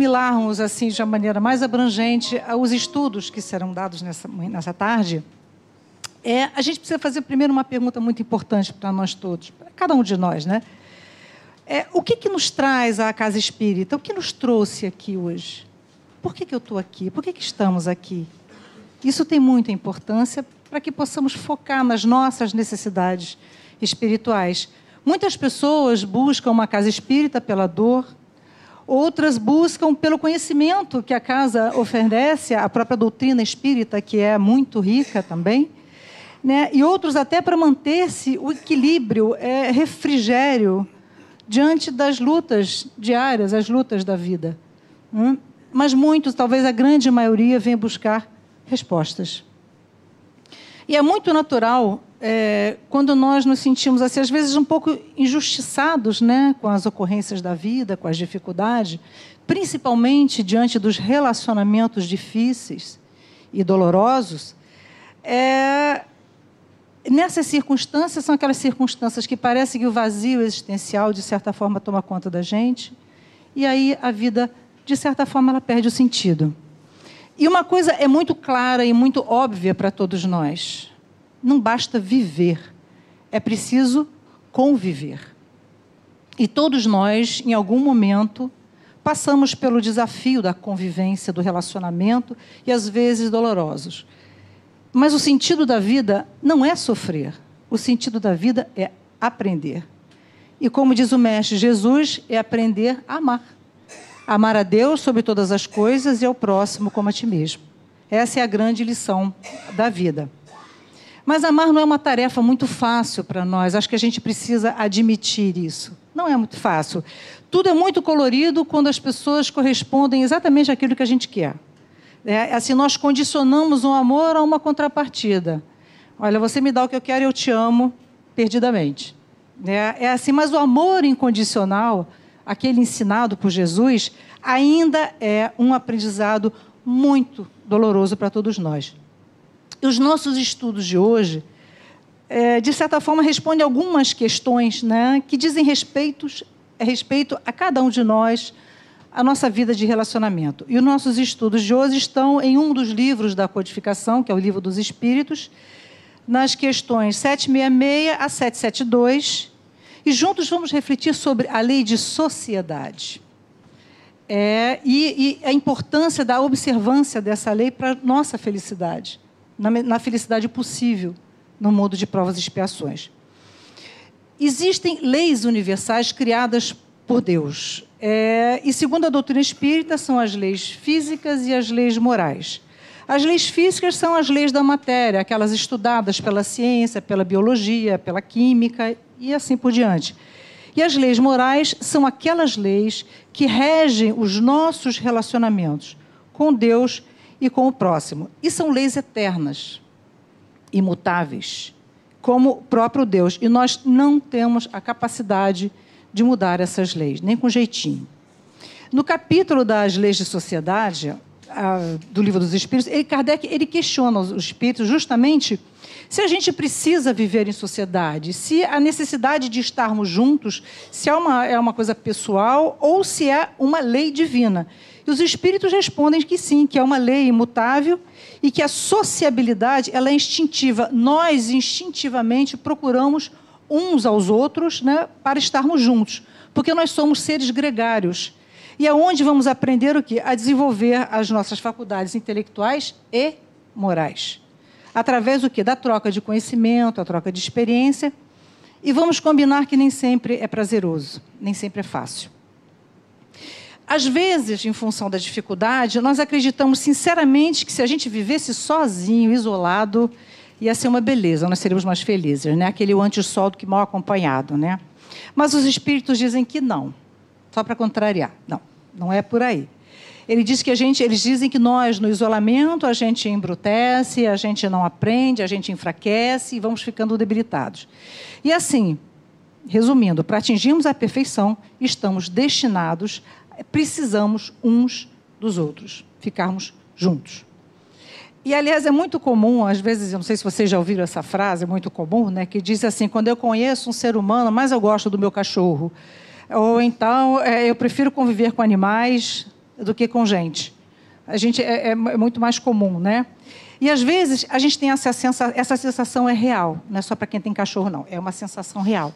assimilarmos assim de uma maneira mais abrangente os estudos que serão dados nessa, nessa tarde, é, a gente precisa fazer primeiro uma pergunta muito importante para nós todos, para cada um de nós, né? É, o que, que nos traz à casa espírita? O que nos trouxe aqui hoje? Por que, que eu estou aqui? Por que, que estamos aqui? Isso tem muita importância para que possamos focar nas nossas necessidades espirituais. Muitas pessoas buscam uma casa espírita pela dor, Outras buscam pelo conhecimento que a casa oferece, a própria doutrina espírita, que é muito rica também. Né? E outros até para manter-se o equilíbrio, é, refrigério diante das lutas diárias, as lutas da vida. Hum? Mas muitos, talvez a grande maioria, vem buscar respostas. E é muito natural é, quando nós nos sentimos, assim, às vezes, um pouco injustiçados né, com as ocorrências da vida, com as dificuldades, principalmente diante dos relacionamentos difíceis e dolorosos, é, nessas circunstâncias, são aquelas circunstâncias que parece que o vazio existencial, de certa forma, toma conta da gente, e aí a vida, de certa forma, ela perde o sentido. E uma coisa é muito clara e muito óbvia para todos nós não basta viver, é preciso conviver. E todos nós, em algum momento, passamos pelo desafio da convivência, do relacionamento e às vezes dolorosos. Mas o sentido da vida não é sofrer, o sentido da vida é aprender. E como diz o Mestre Jesus, é aprender a amar. Amar a Deus sobre todas as coisas e ao próximo como a ti mesmo. Essa é a grande lição da vida. Mas amar não é uma tarefa muito fácil para nós. Acho que a gente precisa admitir isso. Não é muito fácil. Tudo é muito colorido quando as pessoas correspondem exatamente àquilo que a gente quer. É, assim, nós condicionamos um amor a uma contrapartida. Olha, você me dá o que eu quero eu te amo perdidamente. É, é assim, mas o amor incondicional, aquele ensinado por Jesus, ainda é um aprendizado muito doloroso para todos nós. Os nossos estudos de hoje, é, de certa forma, respondem algumas questões né, que dizem respeito, respeito a cada um de nós, a nossa vida de relacionamento. E os nossos estudos de hoje estão em um dos livros da codificação, que é o Livro dos Espíritos, nas questões 766 a 772, e juntos vamos refletir sobre a lei de sociedade. É, e, e a importância da observância dessa lei para nossa felicidade na, na felicidade possível no mundo de provas e expiações. Existem leis universais criadas por Deus. É, e segundo a doutrina espírita, são as leis físicas e as leis morais. As leis físicas são as leis da matéria, aquelas estudadas pela ciência, pela biologia, pela química e assim por diante. E as leis morais são aquelas leis que regem os nossos relacionamentos com Deus e com o próximo. E são leis eternas, imutáveis, como o próprio Deus. E nós não temos a capacidade de mudar essas leis, nem com jeitinho. No capítulo das leis de sociedade, do livro dos Espíritos, Kardec ele questiona os espíritos justamente se a gente precisa viver em sociedade, se a necessidade de estarmos juntos, se é uma, é uma coisa pessoal ou se é uma lei divina. E os espíritos respondem que sim, que é uma lei imutável e que a sociabilidade ela é instintiva. Nós, instintivamente, procuramos uns aos outros né, para estarmos juntos, porque nós somos seres gregários. E aonde vamos aprender o quê? A desenvolver as nossas faculdades intelectuais e morais. Através do quê? Da troca de conhecimento, a troca de experiência. E vamos combinar que nem sempre é prazeroso, nem sempre é fácil. Às vezes, em função da dificuldade, nós acreditamos sinceramente que se a gente vivesse sozinho, isolado, ia ser uma beleza, nós seríamos mais felizes, né? Aquele anti-sol do que mal acompanhado, né? Mas os espíritos dizem que não, só para contrariar. Não, não é por aí. Ele diz que a gente, eles dizem que nós, no isolamento, a gente embrutece, a gente não aprende, a gente enfraquece e vamos ficando debilitados. E assim, resumindo, para atingirmos a perfeição, estamos destinados, precisamos uns dos outros, ficarmos juntos. E, aliás, é muito comum, às vezes, eu não sei se vocês já ouviram essa frase, é muito comum, né, que diz assim: quando eu conheço um ser humano, mais eu gosto do meu cachorro. Ou então, é, eu prefiro conviver com animais do que com gente. A gente é, é, é muito mais comum, né? E às vezes a gente tem essa sensação, essa sensação é real, não é só para quem tem cachorro, não, é uma sensação real.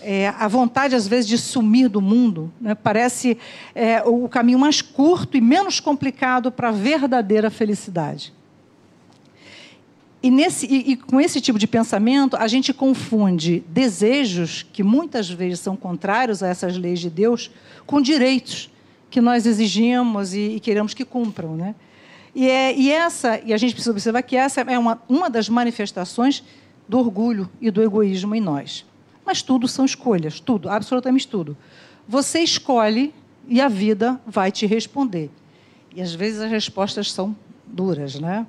É, a vontade, às vezes, de sumir do mundo né, parece é, o caminho mais curto e menos complicado para a verdadeira felicidade. E, nesse, e, e, com esse tipo de pensamento, a gente confunde desejos, que muitas vezes são contrários a essas leis de Deus, com direitos que nós exigimos e, e queremos que cumpram. Né? E, é, e, essa, e a gente precisa observar que essa é uma, uma das manifestações do orgulho e do egoísmo em nós. Mas tudo são escolhas, tudo, absolutamente tudo. Você escolhe e a vida vai te responder. E às vezes as respostas são duras, né?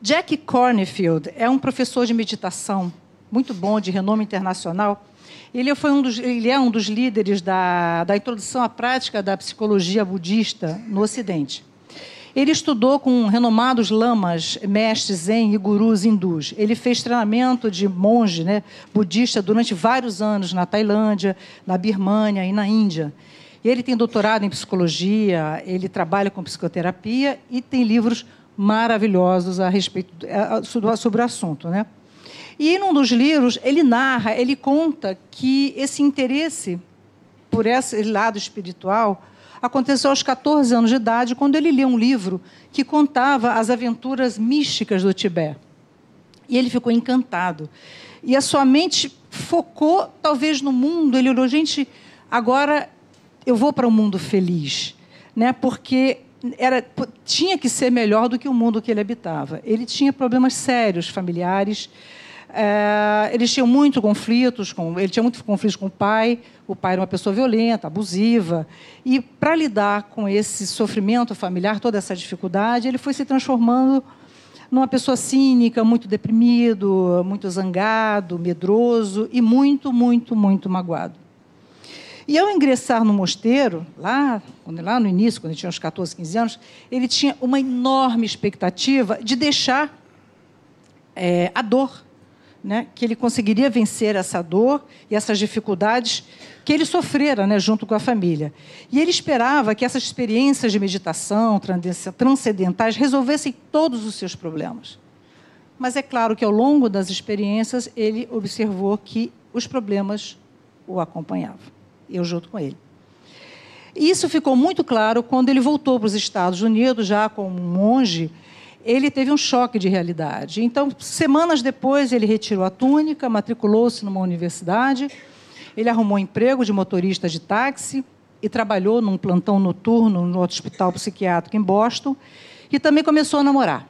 Jack Cornfield é um professor de meditação muito bom, de renome internacional. Ele, foi um dos, ele é um dos líderes da, da introdução à prática da psicologia budista no Ocidente. Ele estudou com renomados lamas, mestres zen e gurus hindus. Ele fez treinamento de monge né, budista durante vários anos na Tailândia, na Birmânia e na Índia. Ele tem doutorado em psicologia, ele trabalha com psicoterapia e tem livros maravilhosos a respeito sobre o assunto, né? E em um dos livros ele narra, ele conta que esse interesse por esse lado espiritual aconteceu aos 14 anos de idade, quando ele lia um livro que contava as aventuras místicas do Tibete. E ele ficou encantado. E a sua mente focou, talvez, no mundo. Ele olhou, gente, agora eu vou para um mundo feliz. Né? Porque era, tinha que ser melhor do que o mundo que ele habitava. Ele tinha problemas sérios familiares. É, eles tinham muito conflitos com, ele tinha muitos conflitos com o pai. O pai era uma pessoa violenta, abusiva. E para lidar com esse sofrimento familiar, toda essa dificuldade, ele foi se transformando numa pessoa cínica, muito deprimido, muito zangado, medroso e muito, muito, muito magoado. E ao ingressar no mosteiro, lá, lá no início, quando ele tinha uns 14, 15 anos, ele tinha uma enorme expectativa de deixar é, a dor, né? que ele conseguiria vencer essa dor e essas dificuldades que ele sofrera né, junto com a família. E ele esperava que essas experiências de meditação transcendentais resolvessem todos os seus problemas. Mas é claro que ao longo das experiências ele observou que os problemas o acompanhavam eu junto com ele. Isso ficou muito claro quando ele voltou para os Estados Unidos, já como monge. Ele teve um choque de realidade. Então, semanas depois, ele retirou a túnica, matriculou-se numa universidade. Ele arrumou um emprego de motorista de táxi e trabalhou num plantão noturno no hospital psiquiátrico em Boston. E também começou a namorar.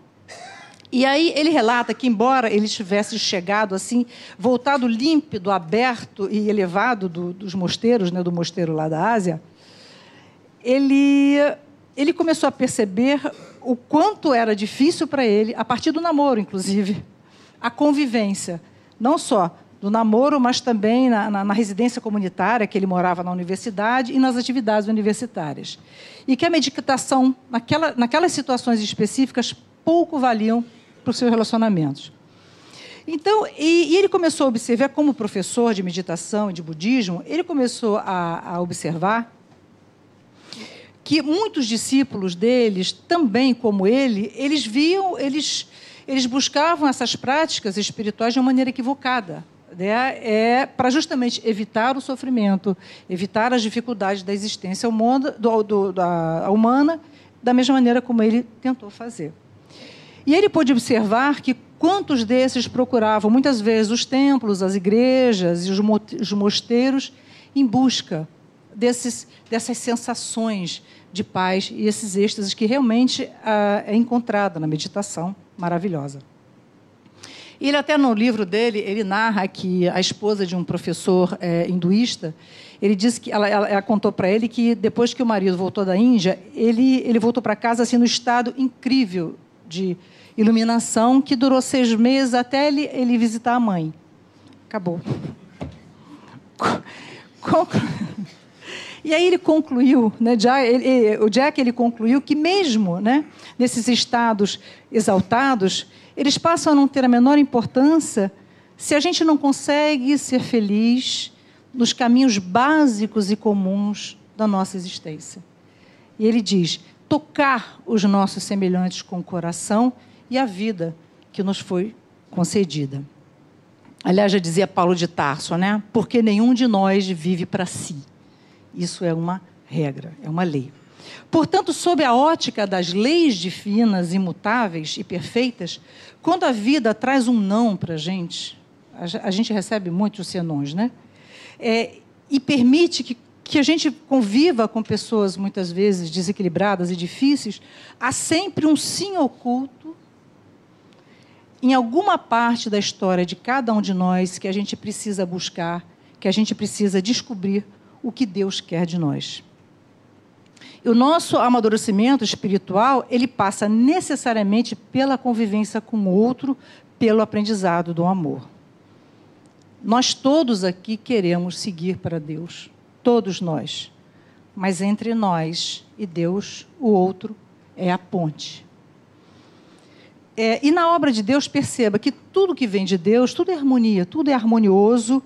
E aí ele relata que, embora ele tivesse chegado assim, voltado límpido, aberto e elevado do, dos mosteiros, né, do mosteiro lá da Ásia, ele, ele começou a perceber o quanto era difícil para ele, a partir do namoro, inclusive, a convivência, não só do namoro, mas também na, na, na, residência comunitária que ele morava na universidade e nas atividades universitárias. E que a meditação, naquela, naquelas situações específicas, pouco valiam para os seus relacionamentos. Então, e, e, ele começou a observar, como professor de meditação e de budismo, ele começou a, a observar que muitos discípulos deles, também como ele, eles viam, eles, eles buscavam essas práticas espirituais de uma maneira equivocada. Né? É para justamente evitar o sofrimento, evitar as dificuldades da existência humana, do, do, da, humana, da mesma maneira como ele tentou fazer. E ele pôde observar que quantos desses procuravam muitas vezes os templos, as igrejas e os mosteiros em busca desses, dessas sensações de paz e esses êxtases que realmente ah, é encontrada na meditação maravilhosa. E ele até no livro dele ele narra que a esposa de um professor é, hinduísta ele disse que ela, ela, ela contou para ele que depois que o marido voltou da Índia ele ele voltou para casa assim no estado incrível de iluminação que durou seis meses até ele, ele visitar a mãe. Acabou. Conclu... E aí ele concluiu, né, ele, o Jack ele concluiu que mesmo né, nesses estados exaltados, eles passam a não ter a menor importância se a gente não consegue ser feliz nos caminhos básicos e comuns da nossa existência. E ele diz: tocar os nossos semelhantes com o coração e a vida que nos foi concedida. Aliás, já dizia Paulo de Tarso, né? Porque nenhum de nós vive para si. Isso é uma regra, é uma lei. Portanto, sob a ótica das leis divinas, imutáveis e perfeitas, quando a vida traz um não para a gente, a gente recebe muitos senões, né? É, e permite que, que a gente conviva com pessoas muitas vezes desequilibradas e difíceis, há sempre um sim oculto em alguma parte da história de cada um de nós que a gente precisa buscar, que a gente precisa descobrir o que Deus quer de nós. E o nosso amadurecimento espiritual, ele passa necessariamente pela convivência com o outro, pelo aprendizado do amor. Nós todos aqui queremos seguir para Deus, todos nós. Mas entre nós e Deus, o outro é a ponte. É, e na obra de Deus, perceba que tudo que vem de Deus, tudo é harmonia, tudo é harmonioso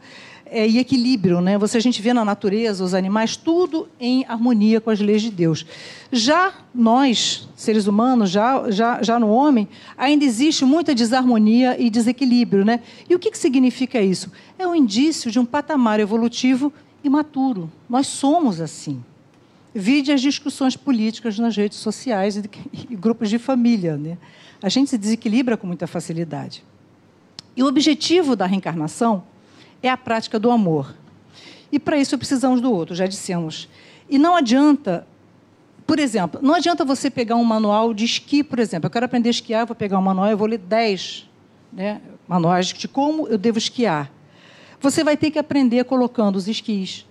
é, e equilíbrio. Né? Você, a gente vê na natureza, os animais, tudo em harmonia com as leis de Deus. Já nós, seres humanos, já, já, já no homem, ainda existe muita desarmonia e desequilíbrio. Né? E o que, que significa isso? É um indício de um patamar evolutivo imaturo. Nós somos assim. Vide as discussões políticas nas redes sociais e, grupos de família. Né? A gente se desequilibra com muita facilidade. E o objetivo da reencarnação é a prática do amor. E para isso precisamos do outro, já dissemos. E não adianta, por exemplo, não adianta você pegar um manual de esqui, por exemplo. Eu quero aprender a esquiar, vou pegar um manual, eu vou ler 10 né, manuais de como eu devo esquiar. Você vai ter que aprender colocando os esquis,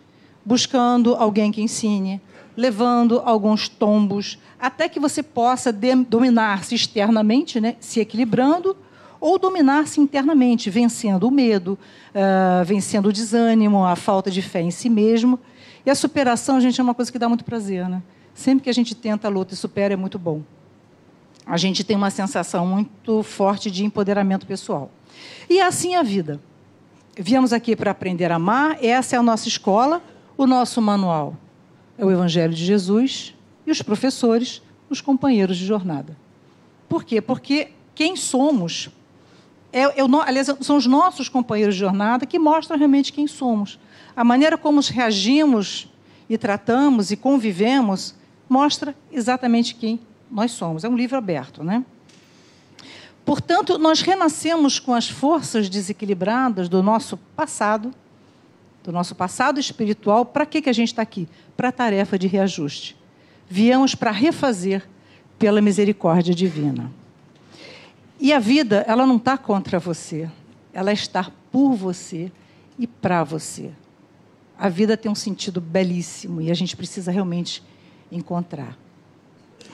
buscando alguém que ensine, levando alguns tombos, até que você possa dominar-se externamente, né, se equilibrando, ou dominar-se internamente, vencendo o medo, uh, vencendo o desânimo, a falta de fé em si mesmo. E a superação, gente, é uma coisa que dá muito prazer. Né? Sempre que a gente tenta a luta e supera, é muito bom. A gente tem uma sensação muito forte de empoderamento pessoal. E é assim a vida. Viemos aqui para aprender a amar, essa é a nossa escola, o nosso manual é o Evangelho de Jesus e os professores, os companheiros de jornada. Por quê? Porque quem somos, é, aliás, são os nossos companheiros de jornada que mostram realmente quem somos. A maneira como reagimos e tratamos e convivemos mostra exatamente quem nós somos. É um livro aberto, né? Portanto, nós renascemos com as forças desequilibradas do nosso passado do nosso passado espiritual, para que, que a gente está aqui? Para a tarefa de reajuste. Viemos para refazer pela misericórdia divina. E a vida, ela não está contra você, ela está por você e para você. A vida tem um sentido belíssimo e a gente precisa realmente encontrar.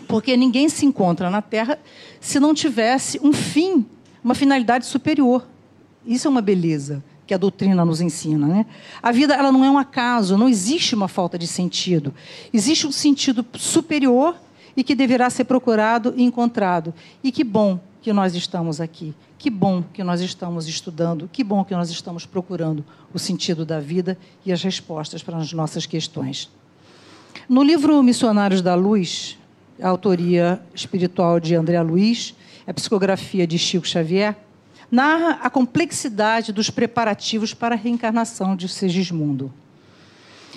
Porque ninguém se encontra na Terra se não tivesse um fim, uma finalidade superior. Isso é uma beleza que a doutrina nos ensina. Né? A vida ela não é um acaso, não existe uma falta de sentido. Existe um sentido superior e que deverá ser procurado e encontrado. E que bom que nós estamos aqui. Que bom que nós estamos estudando, que bom que nós estamos procurando o sentido da vida e as respostas para as nossas questões. No livro Missionários da Luz, a autoria espiritual de André Luiz, a psicografia de Chico Xavier, narra a complexidade dos preparativos para a reencarnação de Segismundo.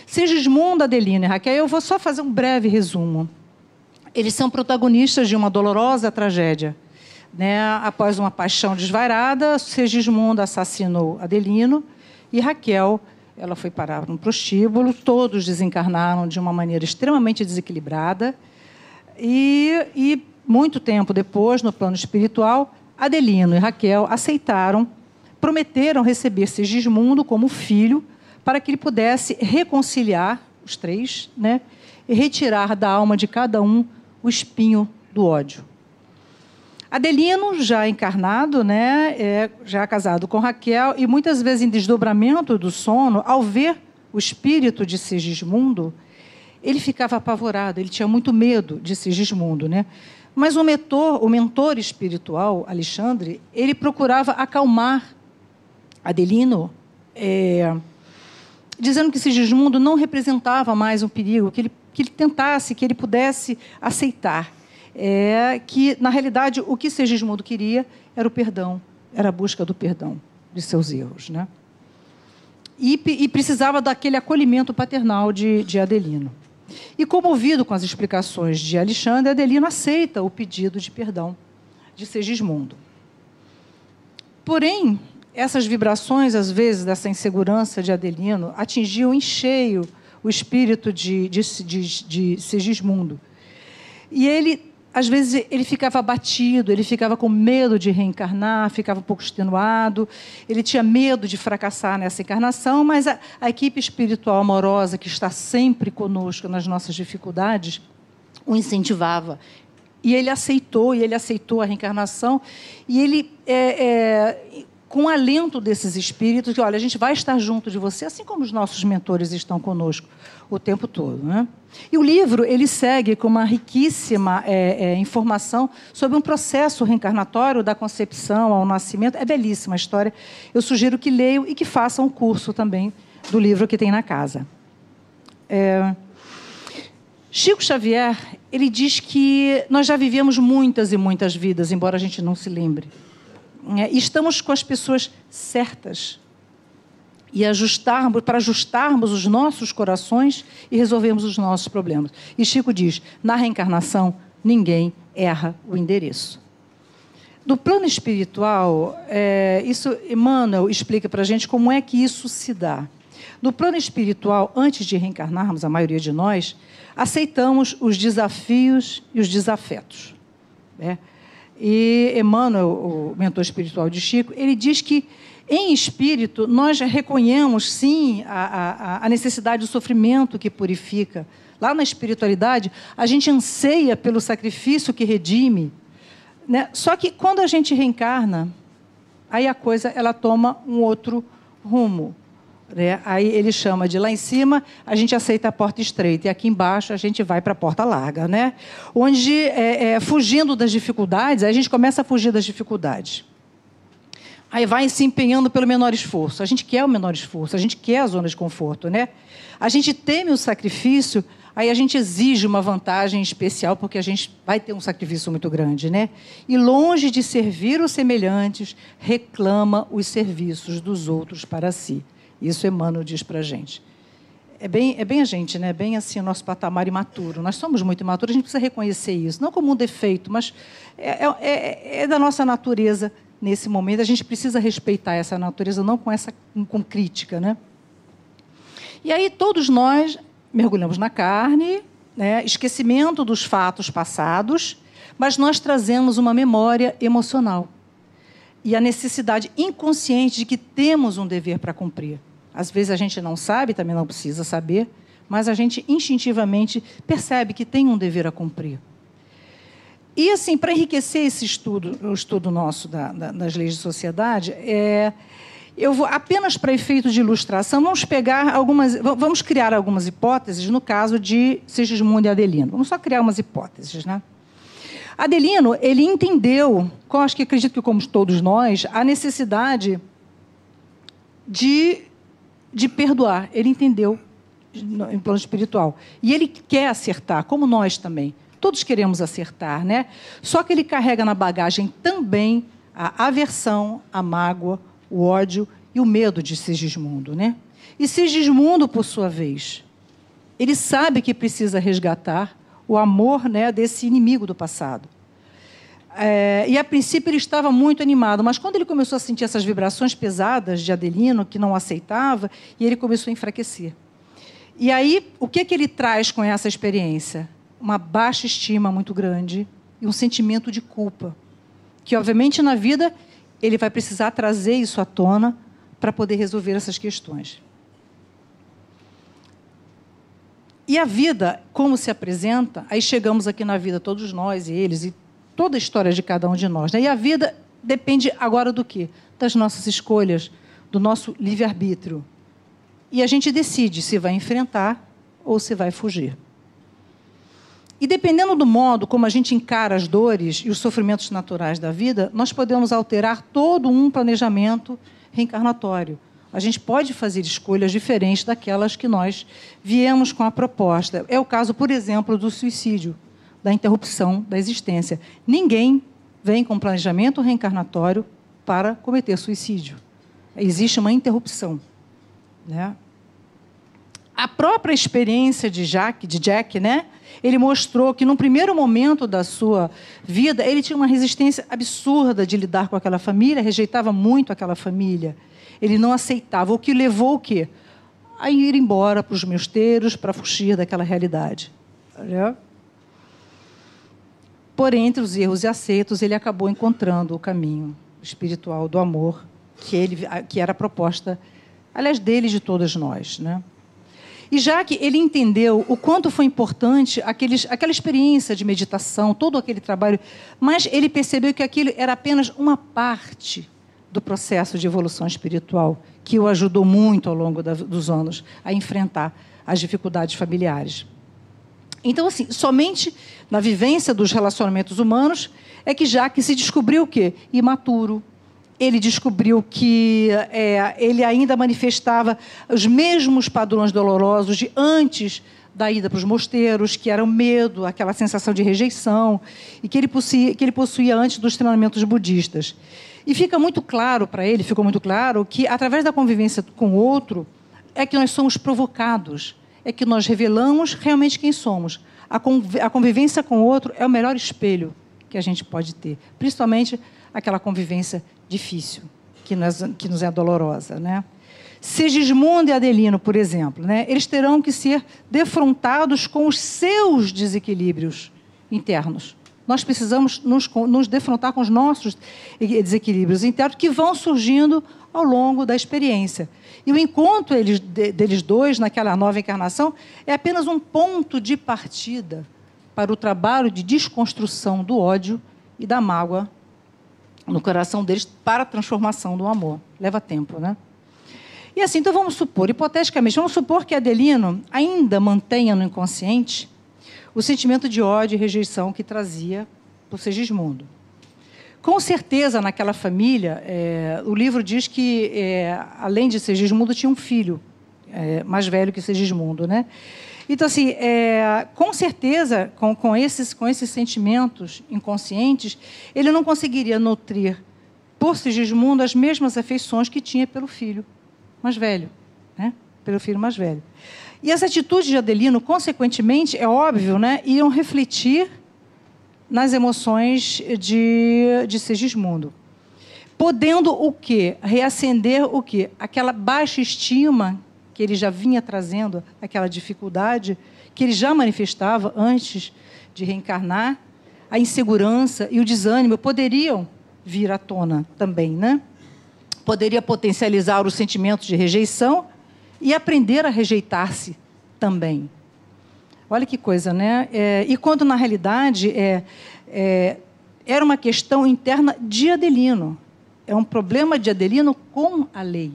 Segismundo, Adelina e Raquel, eu vou só fazer um breve resumo. Eles são protagonistas de uma dolorosa tragédia. Né? Após uma paixão desvairada, Segismundo assassinou Adelino e Raquel ela foi parar no prostíbulo. Todos desencarnaram de uma maneira extremamente desequilibrada. E, e muito tempo depois, no plano espiritual, Adelino e Raquel aceitaram, prometeram receber Sigismundo como filho, para que ele pudesse reconciliar os três, né, e retirar da alma de cada um o espinho do ódio. Adelino, já encarnado, né, é, já casado com Raquel, e muitas vezes em desdobramento do sono, ao ver o espírito de Sigismundo, ele ficava apavorado, ele tinha muito medo de Sigismundo, né? Mas o mentor, o mentor espiritual, Alexandre, ele procurava acalmar Adelino, é, dizendo que Sigismundo não representava mais um perigo, que ele, que ele tentasse, que ele pudesse aceitar. É, que, na realidade, o que Sigismundo queria era o perdão, era a busca do perdão de seus erros. Né? E, e precisava daquele acolhimento paternal de, de Adelino. E, comovido com as explicações de Alexandre, Adelino aceita o pedido de perdão de Segismundo. Porém, essas vibrações, às vezes, dessa insegurança de Adelino, atingiam em cheio o espírito de, de, de, de Segismundo. E ele às vezes ele ficava abatido, ele ficava com medo de reencarnar, ficava um pouco extenuado, ele tinha medo de fracassar nessa encarnação, mas a, a, equipe espiritual amorosa que está sempre conosco nas nossas dificuldades o incentivava. E ele aceitou, e ele aceitou a reencarnação, e ele é, é, com o alento desses espíritos, que olha, a gente vai estar junto de você, assim como os nossos mentores estão conosco o tempo todo. Né? E o livro ele segue com uma riquíssima é, é, informação sobre um processo reencarnatório da concepção ao nascimento. É belíssima a história. Eu sugiro que leiam e que façam um curso também do livro que tem na casa. É... Chico Xavier ele diz que nós já vivemos muitas e muitas vidas, embora a gente não se lembre. É, estamos com as pessoas certas e ajustarmos para ajustarmos os nossos corações e resolvermos os nossos problemas. E Chico diz: na reencarnação ninguém erra o endereço. Do plano espiritual, é, isso Emmanuel explica para a gente como é que isso se dá. No plano espiritual, antes de reencarnarmos, a maioria de nós, aceitamos os desafios e os desafetos. Né? E Emmanuel, o mentor espiritual de Chico, ele diz que, em espírito, nós reconhecemos, sim, a, a, a necessidade do sofrimento que purifica. Lá na espiritualidade, a gente anseia pelo sacrifício que redime. Né? Só que, quando a gente reencarna, aí a coisa ela toma um outro rumo. Né? Aí ele chama de lá em cima, a gente aceita a porta estreita, e aqui embaixo a gente vai para a porta larga. Né? Onde, é, é, fugindo das dificuldades, a gente começa a fugir das dificuldades. Aí vai se empenhando pelo menor esforço. A gente quer o menor esforço, a gente quer a zona de conforto. Né? A gente teme o sacrifício, aí a gente exige uma vantagem especial, porque a gente vai ter um sacrifício muito grande. Né? E longe de servir os semelhantes, reclama os serviços dos outros para si. Isso Emmanuel diz para a gente. É bem, é bem a gente, né? bem assim o nosso patamar imaturo. Nós somos muito imaturos, a gente precisa reconhecer isso. Não como um defeito, mas é, é, é, é da nossa natureza nesse momento. A gente precisa respeitar essa natureza, não com essa com crítica. Né? E aí todos nós mergulhamos na carne, né? esquecimento dos fatos passados, mas nós trazemos uma memória emocional e a necessidade inconsciente de que temos um dever para cumprir. Às vezes a gente não sabe, também não precisa saber, mas a gente instintivamente percebe que tem um dever a cumprir. E, assim, para enriquecer esse estudo, o estudo nosso da, da, das leis de sociedade, é, eu vou, apenas para efeito de ilustração, vamos pegar algumas, vamos criar algumas hipóteses no caso de Sigismundo e Adelino. Vamos só criar umas hipóteses, né? Adelino, ele entendeu, acho que acredito que como todos nós, a necessidade de de perdoar. Ele entendeu em plano espiritual. E ele quer acertar, como nós também. Todos queremos acertar, né? Só que ele carrega na bagagem também a aversão, a mágoa, o ódio e o medo de Sigismundo, né? E Sigismundo, por sua vez, ele sabe que precisa resgatar o amor né, desse inimigo do passado. É, e a princípio ele estava muito animado, mas quando ele começou a sentir essas vibrações pesadas de Adelino, que não aceitava, e ele começou a enfraquecer. E aí, o que, que ele traz com essa experiência? Uma baixa estima muito grande e um sentimento de culpa. Que, obviamente, na vida, ele vai precisar trazer isso à tona para poder resolver essas questões. E a vida, como se apresenta, aí chegamos aqui na vida, todos nós e eles, e toda a história de cada um de nós. Né? E a vida depende agora do quê? Das nossas escolhas, do nosso livre-arbítrio. e a gente decide se vai enfrentar ou se vai fugir. E dependendo do modo como a gente encara as dores e os sofrimentos naturais da vida, nós podemos alterar todo um planejamento reencarnatório. A gente pode fazer escolhas diferentes daquelas que nós viemos com a proposta. É o caso, por exemplo, do suicídio, da interrupção da existência. Ninguém vem com planejamento reencarnatório para cometer suicídio. Existe uma interrupção. Né? A própria experiência de Jack, de Jack, né? Ele mostrou que, num primeiro momento da sua vida, ele tinha uma resistência absurda de lidar com aquela família, rejeitava muito aquela família. Ele não aceitava, o que levou o quê? A ir embora para os meusteiros, para fugir daquela realidade. Porém, entre os erros e aceitos, ele acabou encontrando o caminho espiritual do amor, que, ele, que era a proposta, aliás, dele de todas nós. Né? E já que ele entendeu o quanto foi importante aqueles, aquela experiência de meditação, todo aquele trabalho, mas ele percebeu que aquilo era apenas uma parte do processo de evolução espiritual que o ajudou muito ao longo da, dos anos a enfrentar as dificuldades familiares. Então, assim, somente na vivência dos relacionamentos humanos é que já que se descobriu o quê? Imaturo. Ele descobriu que é, ele ainda manifestava os mesmos padrões dolorosos de antes da ida para os mosteiros, que era o medo, aquela sensação de rejeição, e que ele possuía, que ele possuía antes dos treinamentos budistas. E fica muito claro para ele, ficou muito claro, que através da convivência com o outro é que nós somos provocados, é que nós revelamos realmente quem somos. A convivência com o outro é o melhor espelho que a gente pode ter, principalmente aquela convivência difícil, que nos, é dolorosa. Né? Sigismundo e Adelino, por exemplo, né, eles terão que ser defrontados com os seus desequilíbrios internos. Nós precisamos nos, nos defrontar com os nossos desequilíbrios internos que vão surgindo ao longo da experiência. E o encontro eles, deles dois naquela nova encarnação é apenas um ponto de partida para o trabalho de desconstrução do ódio e da mágoa no coração deles para a transformação do amor. Leva tempo, né? E assim, então vamos supor, hipoteticamente, vamos supor que Adelino ainda mantenha no inconsciente o sentimento de ódio e rejeição que trazia por Segismundo. Com certeza, naquela família, é, o livro diz que, é, além de Segismundo, tinha um filho é, mais velho que Segismundo, né? Então, assim, é, com certeza, com, com, esses, com esses sentimentos inconscientes, ele não conseguiria nutrir por Sigismundo as mesmas afeições que tinha pelo filho mais velho, né? pelo filho mais velho. E as atitudes de Adelino, consequentemente, é óbvio, né, iam refletir nas emoções de, de Sigismundo. Podendo o quê? Reacender o quê? Aquela baixa estima que ele já vinha trazendo, aquela dificuldade que ele já manifestava antes de reencarnar, a insegurança e o desânimo poderiam vir à tona também, né? Poderia potencializar os sentimentos de rejeição e aprender a rejeitar-se também. Olha que coisa, né? É, e quando, na realidade, é, é, era uma questão interna de Adelino. É um problema de Adelino com a lei.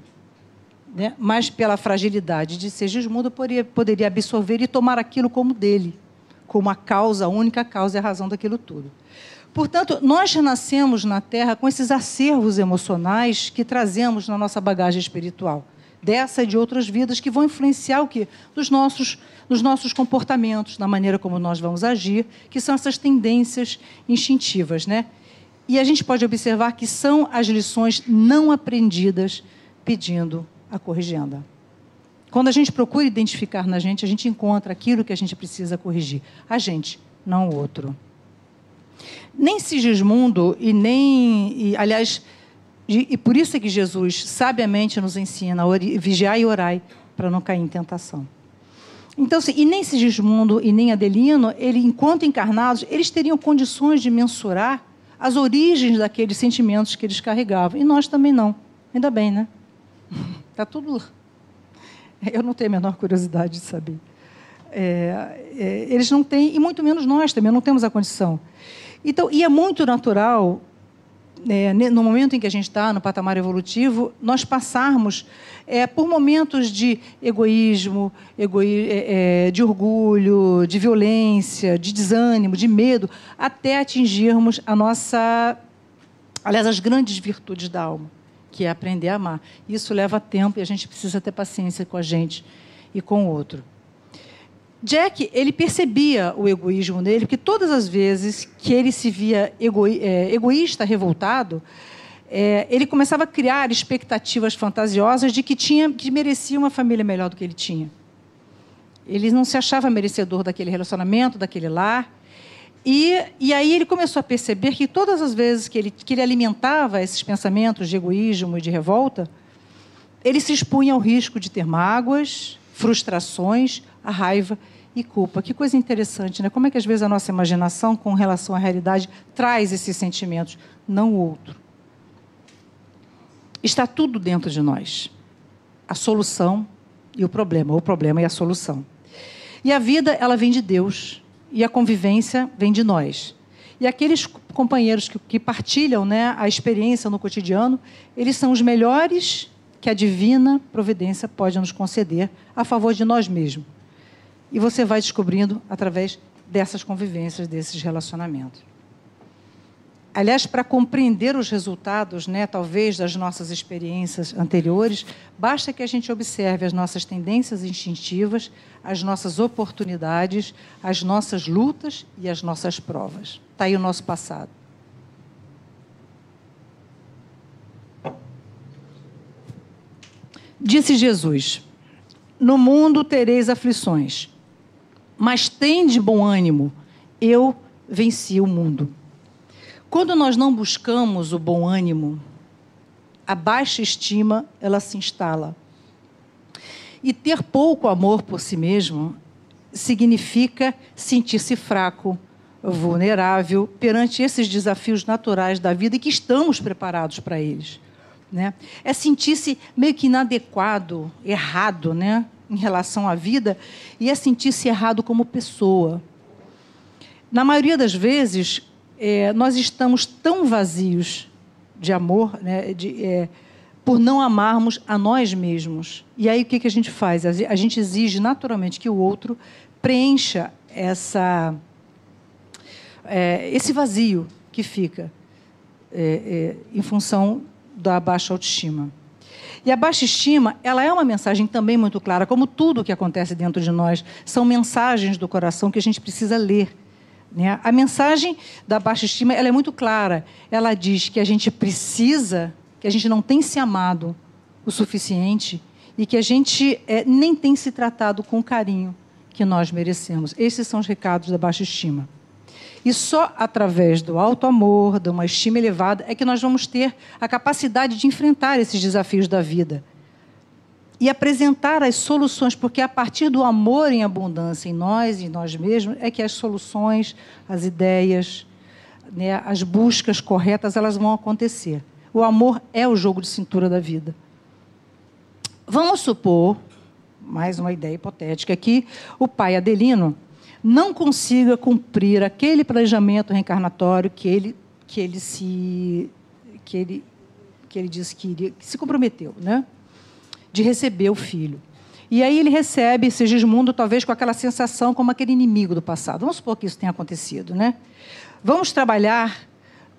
Né? Mas, pela fragilidade de Segismundo, poderia, poderia absorver e tomar aquilo como dele, como a causa, a única causa e a razão daquilo tudo. Portanto, nós renascemos na Terra com esses acervos emocionais que trazemos na nossa bagagem espiritual dessa e de outras vidas que vão influenciar o quê? Nos nossos, nos nossos comportamentos, na maneira como nós vamos agir, que são essas tendências instintivas, né? E a gente pode observar que são as lições não aprendidas pedindo a corrigenda. Quando a gente procura identificar na gente, a gente encontra aquilo que a gente precisa corrigir. A gente, não o outro. Nem Sigismundo e nem, e, aliás, e por isso é que Jesus sabiamente nos ensina a vigiar e orai para não cair em tentação. Então, assim, e nem Sigismundo e nem Adelino, ele, enquanto encarnados, eles teriam condições de mensurar as origens daqueles sentimentos que eles carregavam. E nós também não. Ainda bem, né? Está tudo. Eu não tenho a menor curiosidade de saber. É, é, eles não têm, e muito menos nós também, não temos a condição. Então, e é muito natural é, no momento em que a gente está, no patamar evolutivo, nós passarmos é, por momentos de egoísmo, egoí é, é, de orgulho, de violência, de desânimo, de medo, até atingirmos a nossa, aliás, as grandes virtudes da alma, que é aprender a amar. Isso leva tempo e a gente precisa ter paciência com a gente e com o outro. Jack, ele percebia o egoísmo nele, porque todas as vezes que ele se via é, egoísta, revoltado, é, ele começava a criar expectativas fantasiosas de que tinha, que merecia uma família melhor do que ele tinha. Ele não se achava merecedor daquele relacionamento, daquele lar. E, e aí ele começou a perceber que todas as vezes que ele, que ele alimentava esses pensamentos de egoísmo e de revolta, ele se expunha ao risco de ter mágoas, frustrações, a raiva e culpa. Que coisa interessante, né? Como é que às vezes a nossa imaginação com relação à realidade traz esses sentimentos, não o outro. Está tudo dentro de nós. A solução e o problema, o problema e a solução. E a vida, ela vem de Deus, e a convivência vem de nós. E aqueles companheiros que, que partilham né, a experiência no cotidiano, eles são os melhores que a divina providência pode nos conceder a favor de nós mesmos. E você vai descobrindo através dessas convivências, desses relacionamentos. Aliás, para compreender os resultados, né, talvez, das nossas experiências anteriores, basta que a gente observe as nossas tendências instintivas, as nossas oportunidades, as nossas lutas e as nossas provas. Está aí o nosso passado. Disse Jesus: No mundo tereis aflições, mas tende bom ânimo, eu venci o mundo. Quando nós não buscamos o bom ânimo, a baixa estima ela se instala. E ter pouco amor por si mesmo significa sentir-se fraco, vulnerável perante esses desafios naturais da vida e que estamos preparados para eles. Né? É sentir-se meio que inadequado, errado né? Em relação à vida e é sentir-se errado como pessoa. Na maioria das vezes, é, nós estamos tão vazios de amor, né, de, é, por não amarmos a nós mesmos. E aí o que, que a gente faz? A gente exige naturalmente que o outro preencha essa, é, esse vazio que fica é, é, em função da baixa autoestima. E a baixa estima, ela é uma mensagem também muito clara, como tudo que acontece dentro de nós, são mensagens do coração que a gente precisa ler né? A mensagem da baixa estima ela é muito clara. Ela diz que a gente precisa, que a gente não tem se amado o suficiente e que a gente é, nem tem se tratado com o carinho que nós merecemos. Esses são os recados da baixa estima. E só através do alto amor, de uma estima elevada, é que nós vamos ter a capacidade de enfrentar esses desafios da vida e apresentar as soluções, porque a partir do amor em abundância em nós, em nós mesmos, é que as soluções, as ideias, né, as buscas corretas, elas vão acontecer. O amor é o jogo de cintura da vida. Vamos supor, mais uma ideia hipotética, que o pai Adelino não consiga cumprir aquele planejamento reencarnatório que ele que ele se que ele que ele disse que iria, que se comprometeu, né? de receber o filho. E aí ele recebe Sigismundo, talvez com aquela sensação como aquele inimigo do passado. Vamos supor que isso tenha acontecido, né? Vamos trabalhar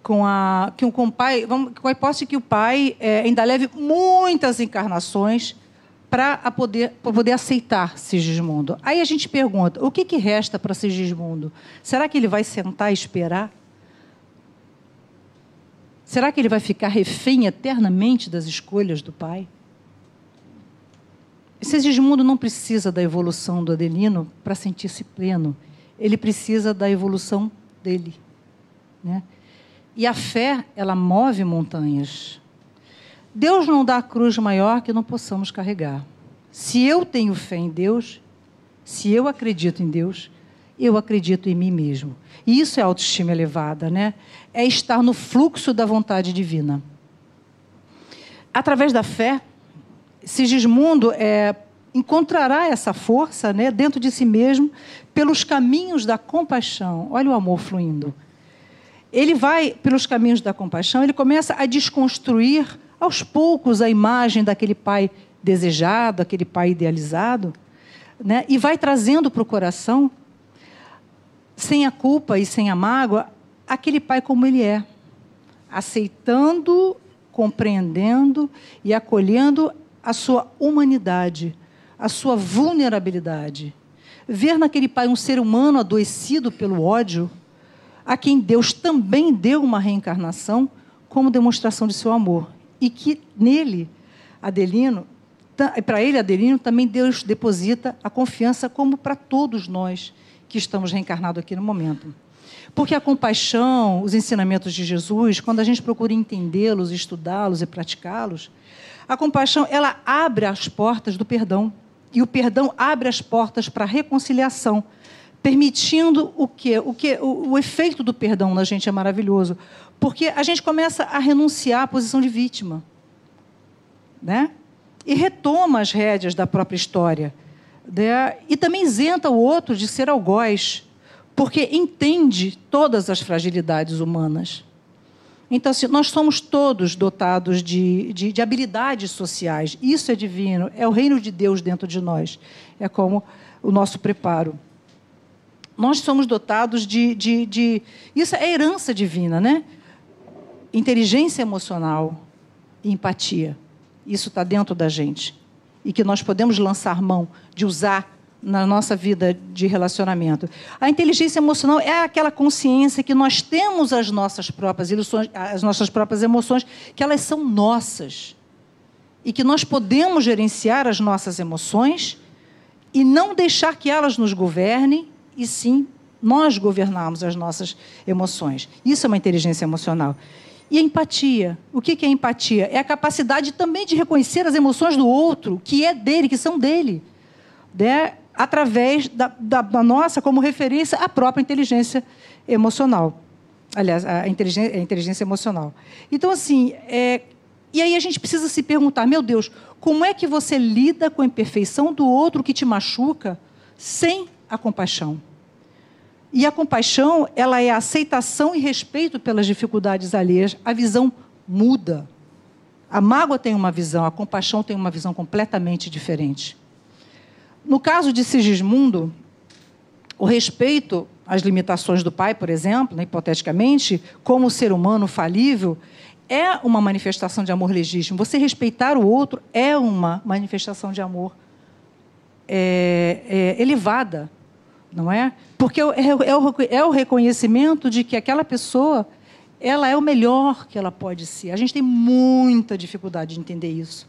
com a, com o pai, vamos, com a hipótese que o pai é, ainda leve muitas encarnações para poder, poder aceitar Sigismundo. Aí a gente pergunta, o que, que resta para Sigismundo? Será que ele vai sentar e esperar? Será que ele vai ficar refém eternamente das escolhas do pai? Sigismundo não precisa da evolução do Adelino para sentir-se pleno. Ele precisa da evolução dele. Né? E a fé, ela move montanhas. Deus não dá cruz maior que não possamos carregar. Se eu tenho fé em Deus, se eu acredito em Deus, eu acredito em mim mesmo. E isso é autoestima elevada, né? É estar no fluxo da vontade divina. Através da fé, Sigismundo é, encontrará essa força né, dentro de si mesmo pelos caminhos da compaixão. Olha o amor fluindo. ele vai pelos caminhos da compaixão, ele começa a desconstruir aos poucos a imagem daquele pai desejado, aquele pai idealizado, né? e vai trazendo para o coração, sem a culpa e sem a mágoa, aquele pai como ele é, aceitando, compreendendo e acolhendo a sua humanidade, a sua vulnerabilidade. Ver naquele pai um ser humano adoecido pelo ódio, a quem Deus também deu uma reencarnação como demonstração de seu amor. E que nele, Adelino, para ele, Adelino, também Deus deposita a confiança, como para todos nós que estamos reencarnados aqui no momento. Porque a compaixão, os ensinamentos de Jesus, quando a gente procura entendê-los, estudá-los e praticá-los, a compaixão ela abre as portas do perdão. E o perdão abre as portas para a reconciliação, permitindo o que o que o, o efeito do perdão na gente é maravilhoso, porque a gente começa a renunciar à posição de vítima, né? E retoma as rédeas da própria história, né? E também isenta o outro de ser algoz, porque entende todas as fragilidades humanas. Então, assim, nós somos todos dotados de, de, de, habilidades sociais. Isso é divino, é o reino de Deus dentro de nós. É como o nosso preparo. Nós somos dotados de. de, de isso é herança divina, né? Inteligência emocional e empatia. Isso está dentro da gente. E que nós podemos lançar mão de usar na nossa vida de relacionamento. A inteligência emocional é aquela consciência que nós temos as nossas próprias ilusões, as nossas próprias emoções, que elas são nossas. E que nós podemos gerenciar as nossas emoções e não deixar que elas nos governem, e sim nós governarmos as nossas emoções. Isso é uma inteligência emocional. E empatia. O que é empatia? É a capacidade também de reconhecer as emoções do outro, que é dele, que são dele. Né? através da, da, da, nossa, como referência, a própria inteligência emocional. Aliás, a inteligência, a inteligência emocional. Então, assim, é, e aí a gente precisa se perguntar: meu Deus, como é que você lida com a imperfeição do outro que te machuca sem a compaixão? E a compaixão, ela é a aceitação e respeito pelas dificuldades alheias. A visão muda. A mágoa tem uma visão, a compaixão tem uma visão completamente diferente. No caso de Sigismundo, o respeito às limitações do pai, por exemplo, né, hipoteticamente, como ser humano falível, é uma manifestação de amor legítimo. Você respeitar o outro é uma manifestação de amor é, é, elevada, não é? Porque é, o, o reconhecimento de que aquela pessoa ela é o melhor que ela pode ser. A gente tem muita dificuldade de entender isso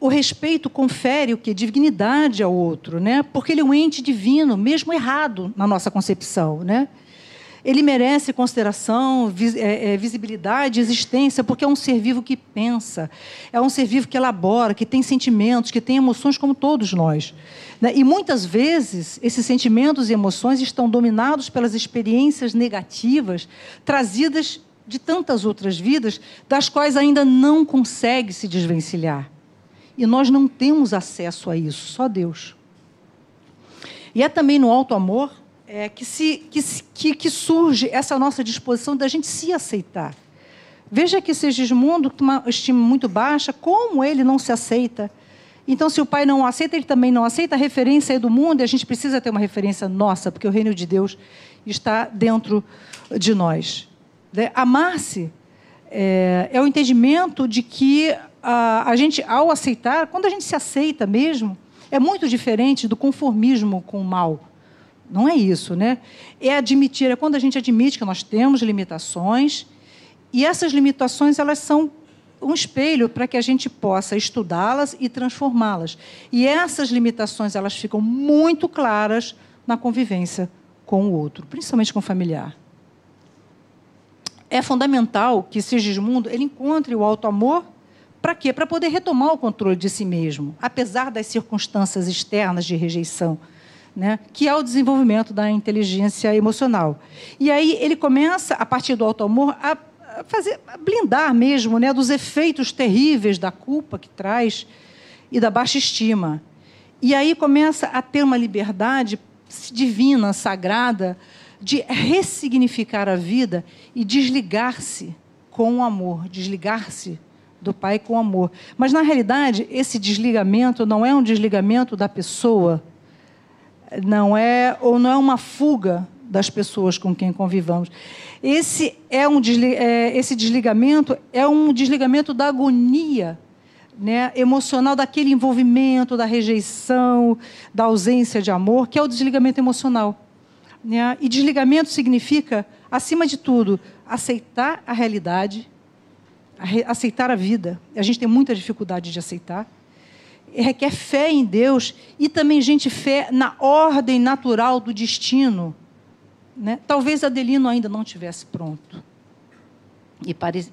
o respeito confere o que dignidade ao outro, né? Porque ele é um ente divino, mesmo errado na nossa concepção, né? Ele merece consideração, é, é, visibilidade, existência, porque é um ser vivo que pensa, é um ser vivo que elabora, que tem sentimentos, que tem emoções como todos nós. Né? E muitas vezes esses sentimentos e emoções estão dominados pelas experiências negativas trazidas de tantas outras vidas, das quais ainda não consegue se desvencilhar. E nós não temos acesso a isso, só Deus. E é também no alto amor é, que, se, que, que, que surge essa nossa disposição da gente se aceitar. Veja que Sigismundo, com uma estima muito baixa, como ele não se aceita. Então, se o pai não aceita, ele também não aceita. A referência é do mundo e a gente precisa ter uma referência nossa, porque o reino de Deus está dentro de nós. Né? Amar-se é, é o entendimento de que a, a gente, ao aceitar, quando a gente se aceita mesmo, é muito diferente do conformismo com o mal. Não é isso, né? É admitir, é quando a gente admite que nós temos limitações e essas limitações elas são um espelho para que a gente possa estudá-las e transformá-las. E essas limitações elas ficam muito claras na convivência com o outro, principalmente com o familiar. É fundamental que Sigismundo ele encontre o alto amor para quê? Para poder retomar o controle de si mesmo, apesar das circunstâncias externas de rejeição, né? que é o desenvolvimento da inteligência emocional. E aí ele começa, a partir do auto-amor, a fazer, a blindar mesmo né? dos efeitos terríveis da culpa que traz e da baixa estima. E aí começa a ter uma liberdade divina, sagrada, de ressignificar a vida e desligar-se com o amor, desligar-se do Pai com amor. Mas, na realidade, esse desligamento não é um desligamento da pessoa, não é ou não é uma fuga das pessoas com quem convivamos. Esse é um é, esse desligamento é um desligamento da agonia né, emocional daquele envolvimento, da rejeição, da ausência de amor, que é o desligamento emocional. Né? E desligamento significa, acima de tudo, aceitar a realidade, aceitar a vida. A gente tem muita dificuldade de aceitar. Requer fé em Deus e também, gente, fé na ordem natural do destino. Né? Talvez Adelino ainda não tivesse pronto. E, pare...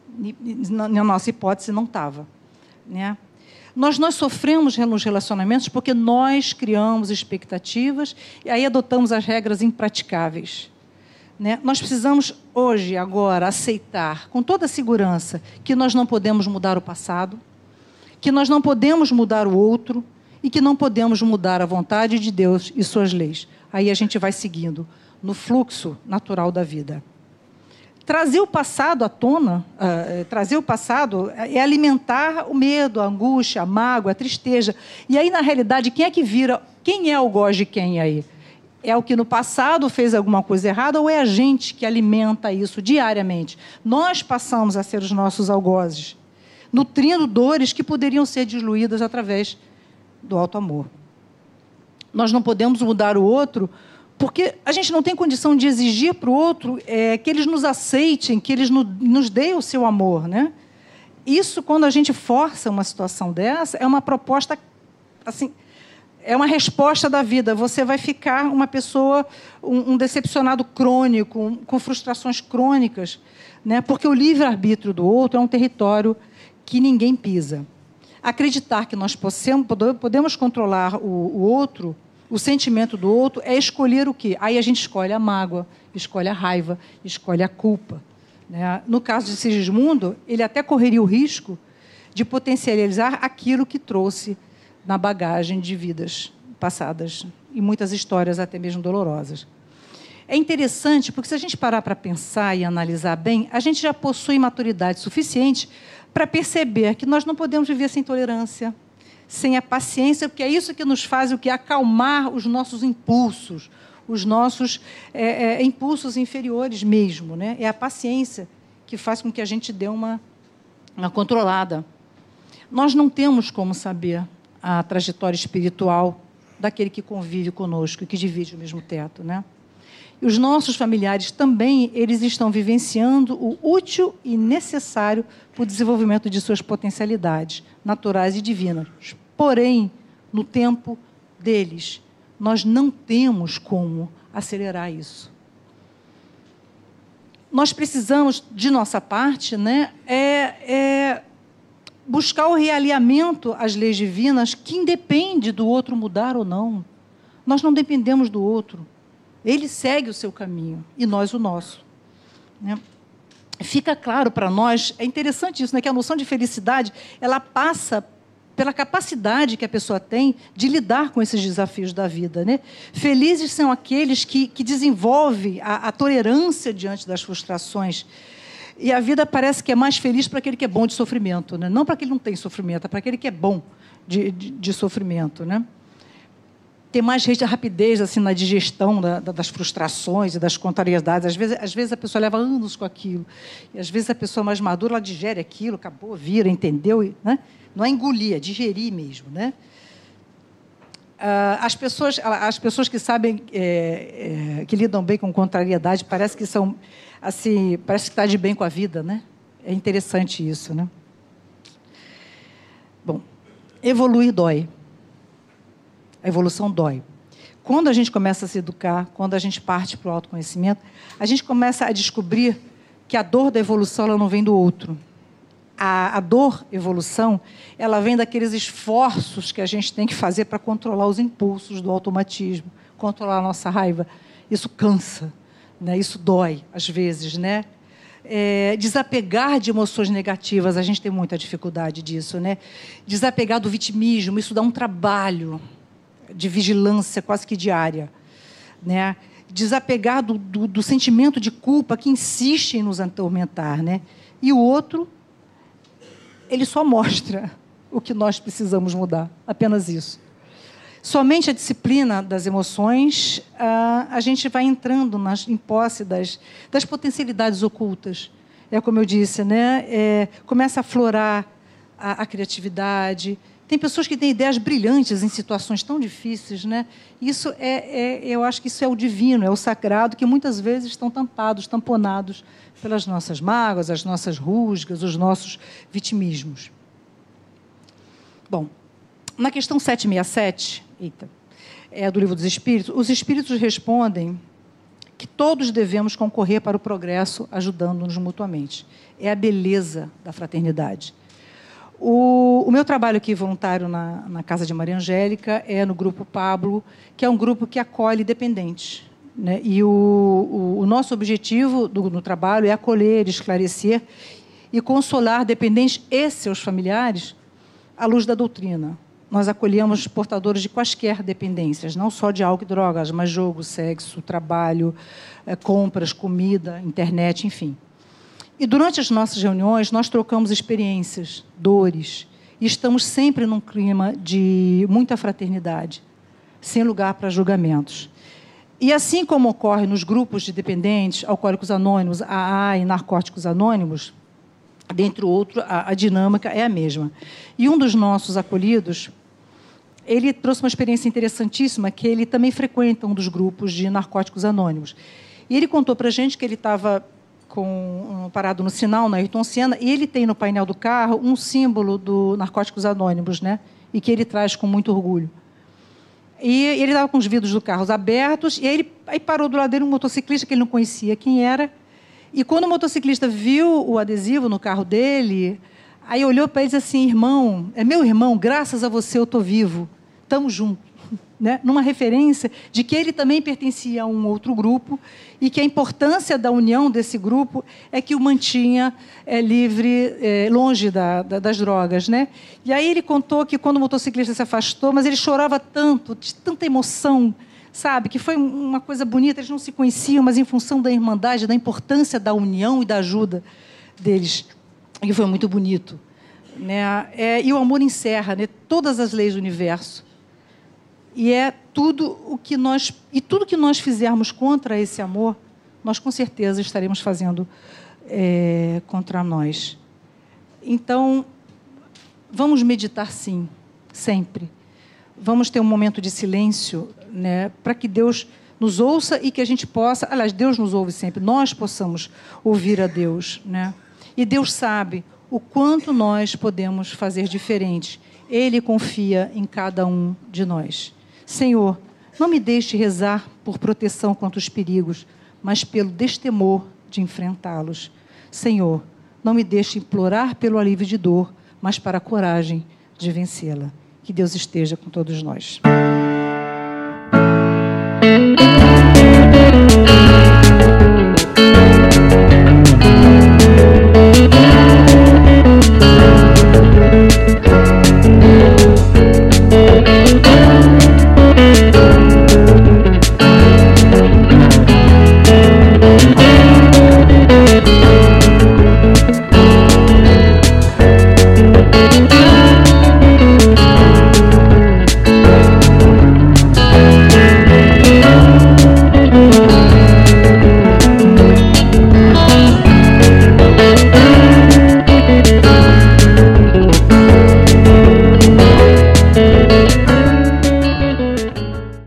na nossa hipótese não estava. Né? Nós, nós sofremos nos relacionamentos porque nós criamos expectativas e aí adotamos as regras impraticáveis. Né? Nós precisamos hoje, agora, aceitar com toda a segurança que nós não podemos mudar o passado, que nós não podemos mudar o outro e que não podemos mudar a vontade de Deus e suas leis. Aí a gente vai seguindo no fluxo natural da vida. Trazer o passado à tona, uh, trazer o passado é alimentar o medo, a angústia, a mágoa, a tristeza. E aí, na realidade, quem é que vira? Quem é o gosto de quem aí? É o que no passado fez alguma coisa errada ou é a gente que alimenta isso diariamente? Nós passamos a ser os nossos algozes, nutrindo dores que poderiam ser diluídas através do alto amor. Nós não podemos mudar o outro porque a gente não tem condição de exigir para o outro é, que eles nos aceitem, que eles no, nos deem o seu amor. Né? Isso, quando a gente força uma situação dessa, é uma proposta, assim, é uma resposta da vida. Você vai ficar uma pessoa, um, um decepcionado crônico, um, com frustrações crônicas, né? porque o livre-arbítrio do outro é um território que ninguém pisa. Acreditar que nós possamos, podemos controlar o, o outro o sentimento do outro é escolher o quê? Aí a gente escolhe a mágoa, escolhe a raiva, escolhe a culpa. Né? No caso de Sigismundo, ele até correria o risco de potencializar aquilo que trouxe na bagagem de vidas passadas e muitas histórias até mesmo dolorosas. É interessante porque se a gente parar para pensar e analisar bem, a gente já possui maturidade suficiente para perceber que nós não podemos viver sem tolerância, sem a paciência, porque é isso que nos faz o que acalmar os nossos impulsos, os nossos é, é, impulsos inferiores mesmo, né? É a paciência que faz com que a gente dê uma, uma controlada. Nós não temos como saber a trajetória espiritual daquele que convive conosco, que divide o mesmo teto, né? Os nossos familiares também, eles estão vivenciando o útil e necessário para o desenvolvimento de suas potencialidades naturais e divinas. Porém, no tempo deles, nós não temos como acelerar isso. Nós precisamos, de nossa parte, né, é, é buscar o realinhamento às leis divinas que independe do outro mudar ou não. Nós não dependemos do outro. Ele segue o seu caminho e nós o nosso. Né? Fica claro para nós, é interessante isso, né, que a noção de felicidade ela passa pela capacidade que a pessoa tem de lidar com esses desafios da vida. Né? Felizes são aqueles que, que desenvolvem a, a tolerância diante das frustrações. E a vida parece que é mais feliz para aquele que é bom de sofrimento, né? não para aquele que não tem sofrimento, é para aquele que é bom de, de, de sofrimento. Né? Tem mais rapidez assim, na digestão da, das frustrações e das contrariedades. Às vezes, às vezes a pessoa leva anos com aquilo. E às vezes a pessoa mais madura ela digere aquilo, acabou, vira, entendeu. Né? Não é engolir, é digerir mesmo, né? Ah, as pessoas, as pessoas que sabem, é, é, que lidam bem com contrariedade, parece que são, assim, parece que está de bem com a vida, né? É interessante isso, né? Bom, evoluir dói. A evolução dói. Quando a gente começa a se educar, quando a gente parte para o autoconhecimento, a gente começa a descobrir que a dor da evolução ela não vem do outro a, a dor, evolução, ela vem daqueles esforços que a gente tem que fazer para controlar os impulsos do automatismo, controlar a nossa raiva. Isso cansa, né? isso dói, às vezes. Né? É, desapegar de emoções negativas, a gente tem muita dificuldade disso. Né? Desapegar do vitimismo, isso dá um trabalho de vigilância quase que diária. Né? desapegar do, do, do, sentimento de culpa que insiste em nos atormentar. Né? E o outro, ele só mostra o que nós precisamos mudar, apenas isso. Somente a disciplina das emoções, a, a gente vai entrando nas, em posse das, das potencialidades ocultas. É como eu disse, né? É, começa a florar a, a criatividade, tem pessoas que têm ideias brilhantes em situações tão difíceis, né? Isso é, é, eu acho que isso é o divino, é o sagrado que muitas vezes estão tampados, tamponados pelas nossas mágoas, as nossas rusgas, os nossos vitimismos. Bom, na questão 767, eita, é do livro dos Espíritos, os Espíritos respondem que todos devemos concorrer para o progresso, ajudando-nos mutuamente. É a beleza da fraternidade. O, o, meu trabalho aqui voluntário na, na, Casa de Maria Angélica é no Grupo Pablo, que é um grupo que acolhe dependentes. Né? E o, o, o, nosso objetivo do, no trabalho é acolher, esclarecer e consolar dependentes e seus familiares à luz da doutrina. Nós acolhemos portadores de quaisquer dependências, não só de álcool e drogas, mas jogo, sexo, trabalho, é, compras, comida, internet, enfim. E durante as nossas reuniões, nós trocamos experiências, dores, e estamos sempre num clima de muita fraternidade, sem lugar para julgamentos. E assim como ocorre nos grupos de dependentes, alcoólicos anônimos, AA e narcóticos anônimos, dentre outros, a, a dinâmica é a mesma. E um dos nossos acolhidos, ele trouxe uma experiência interessantíssima, que ele também frequenta um dos grupos de narcóticos anônimos. E ele contou para a gente que ele estava com um, parado no sinal, na Ayrton Senna, e ele tem no painel do carro um símbolo do Narcóticos Anônimos, né? E que ele traz com muito orgulho. E ele estava com os vidros do carro abertos, e aí, ele, aí parou do lado dele um motociclista que ele não conhecia quem era. E quando o motociclista viu o adesivo no carro dele, aí olhou para ele e disse assim: Irmão, é meu irmão, graças a você eu estou vivo, estamos juntos né, numa referência de que ele também pertencia a um outro grupo e que a importância da união desse grupo é que o mantinha é, livre, é, longe da, da, das drogas. Né? E aí ele contou que quando o motociclista se afastou, mas ele chorava tanto, de tanta emoção, sabe, que foi uma coisa bonita, eles não se conheciam, mas em função da irmandade, da importância da união e da ajuda deles. E foi muito bonito. Né? É, e o amor encerra né, todas as leis do universo e é tudo o que nós e tudo que nós fizermos contra esse amor, nós com certeza estaremos fazendo é, contra nós. Então, vamos meditar sim, sempre. Vamos ter um momento de silêncio, né, para que Deus nos ouça e que a gente possa, aliás, Deus nos ouve sempre, nós possamos ouvir a Deus, né? E Deus sabe o quanto nós podemos fazer diferente. Ele confia em cada um de nós. Senhor, não me deixe rezar por proteção contra os perigos, mas pelo destemor de enfrentá-los. Senhor, não me deixe implorar pelo alívio de dor, mas para a coragem de vencê-la. Que Deus esteja com todos nós.